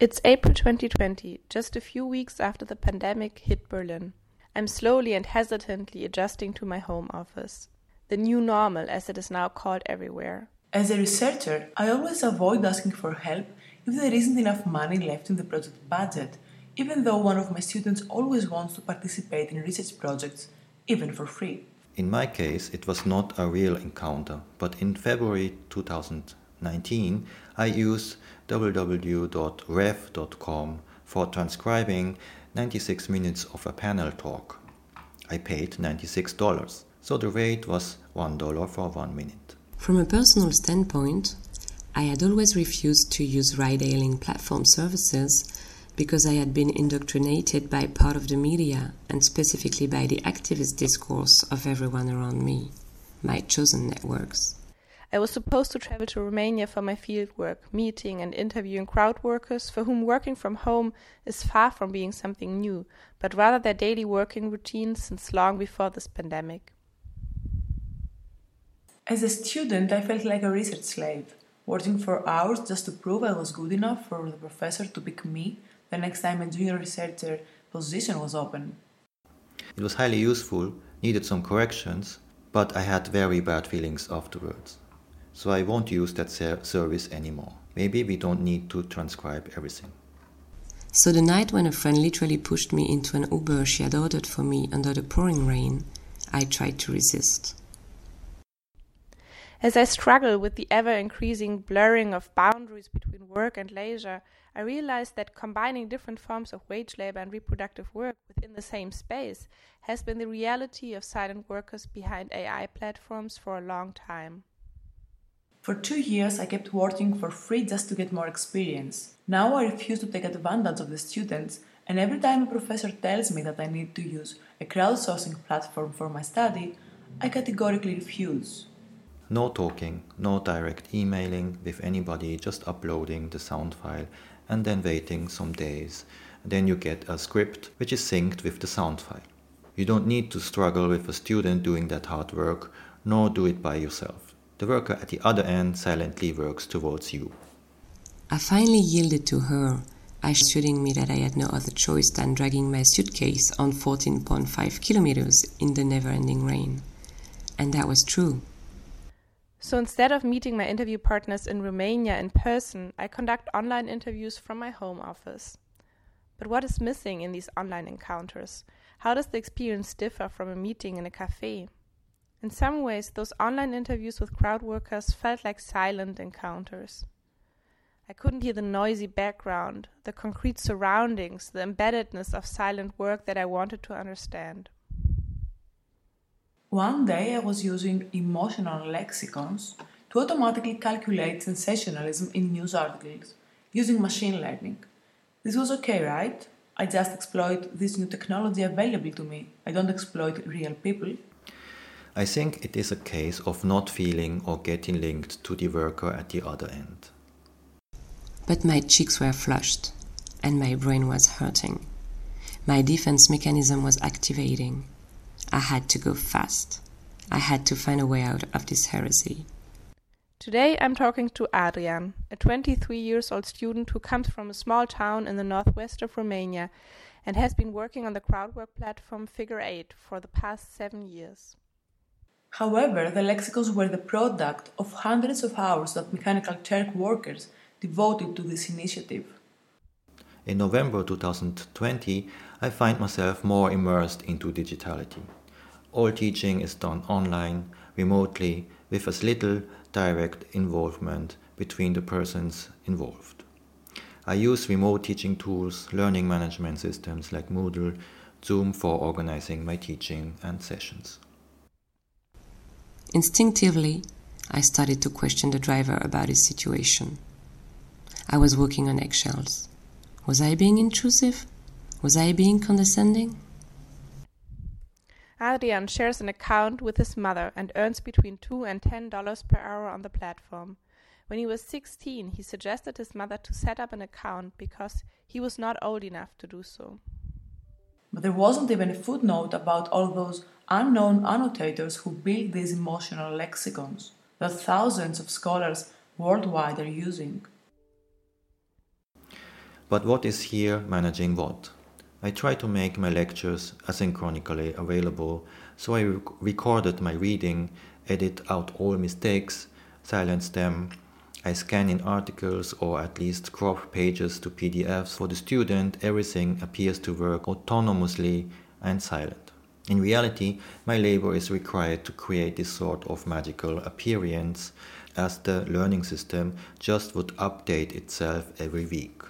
It's April 2020, just a few weeks after the pandemic hit Berlin. I'm slowly and hesitantly adjusting to my home office. The new normal, as it is now called everywhere. As a researcher, I always avoid asking for help if there isn't enough money left in the project budget, even though one of my students always wants to participate in research projects, even for free. In my case, it was not a real encounter, but in February 2019, I used www.rev.com for transcribing 96 minutes of a panel talk. I paid $96, so the rate was $1 for one minute. From a personal standpoint, I had always refused to use ride hailing platform services because I had been indoctrinated by part of the media and specifically by the activist discourse of everyone around me, my chosen networks. I was supposed to travel to Romania for my fieldwork, meeting and interviewing crowd workers for whom working from home is far from being something new, but rather their daily working routine since long before this pandemic. As a student, I felt like a research slave, working for hours just to prove I was good enough for the professor to pick me the next time a junior researcher position was open. It was highly useful, needed some corrections, but I had very bad feelings afterwards. So I won't use that ser- service anymore. Maybe we don't need to transcribe everything. So the night when a friend literally pushed me into an Uber she had ordered for me under the pouring rain, I tried to resist. As I struggle with the ever increasing blurring of boundaries between work and leisure, I realized that combining different forms of wage labor and reproductive work within the same space has been the reality of silent workers behind AI platforms for a long time. For two years, I kept working for free just to get more experience. Now I refuse to take advantage of the students, and every time a professor tells me that I need to use a crowdsourcing platform for my study, I categorically refuse. No talking, no direct emailing with anybody, just uploading the sound file and then waiting some days. Then you get a script which is synced with the sound file. You don't need to struggle with a student doing that hard work, nor do it by yourself. The worker at the other end silently works towards you. I finally yielded to her, assuring me that I had no other choice than dragging my suitcase on 14.5 kilometers in the never ending rain. And that was true. So instead of meeting my interview partners in Romania in person, I conduct online interviews from my home office. But what is missing in these online encounters? How does the experience differ from a meeting in a cafe? In some ways, those online interviews with crowd workers felt like silent encounters. I couldn't hear the noisy background, the concrete surroundings, the embeddedness of silent work that I wanted to understand. One day I was using emotional lexicons to automatically calculate sensationalism in news articles using machine learning. This was okay, right? I just exploit this new technology available to me. I don't exploit real people. I think it is a case of not feeling or getting linked to the worker at the other end. But my cheeks were flushed, and my brain was hurting. My defense mechanism was activating. I had to go fast. I had to find a way out of this heresy. Today I'm talking to Adrian, a 23 years old student who comes from a small town in the northwest of Romania and has been working on the crowdwork platform Figure 8 for the past seven years. However, the lexicons were the product of hundreds of hours that Mechanical Turk workers devoted to this initiative. In November 2020, I find myself more immersed into digitality. All teaching is done online, remotely, with as little direct involvement between the persons involved. I use remote teaching tools, learning management systems like Moodle, Zoom for organizing my teaching and sessions. Instinctively, I started to question the driver about his situation. I was walking on eggshells. Was I being intrusive? Was I being condescending? Adrian shares an account with his mother and earns between two and ten dollars per hour on the platform. When he was 16, he suggested his mother to set up an account because he was not old enough to do so. But there wasn't even a footnote about all those unknown annotators who build these emotional lexicons that thousands of scholars worldwide are using. But what is here managing what? I try to make my lectures asynchronically available, so I rec- recorded my reading, edit out all mistakes, silence them. I scan in articles or at least crop pages to PDFs. For the student, everything appears to work autonomously and silent. In reality, my labor is required to create this sort of magical appearance as the learning system just would update itself every week.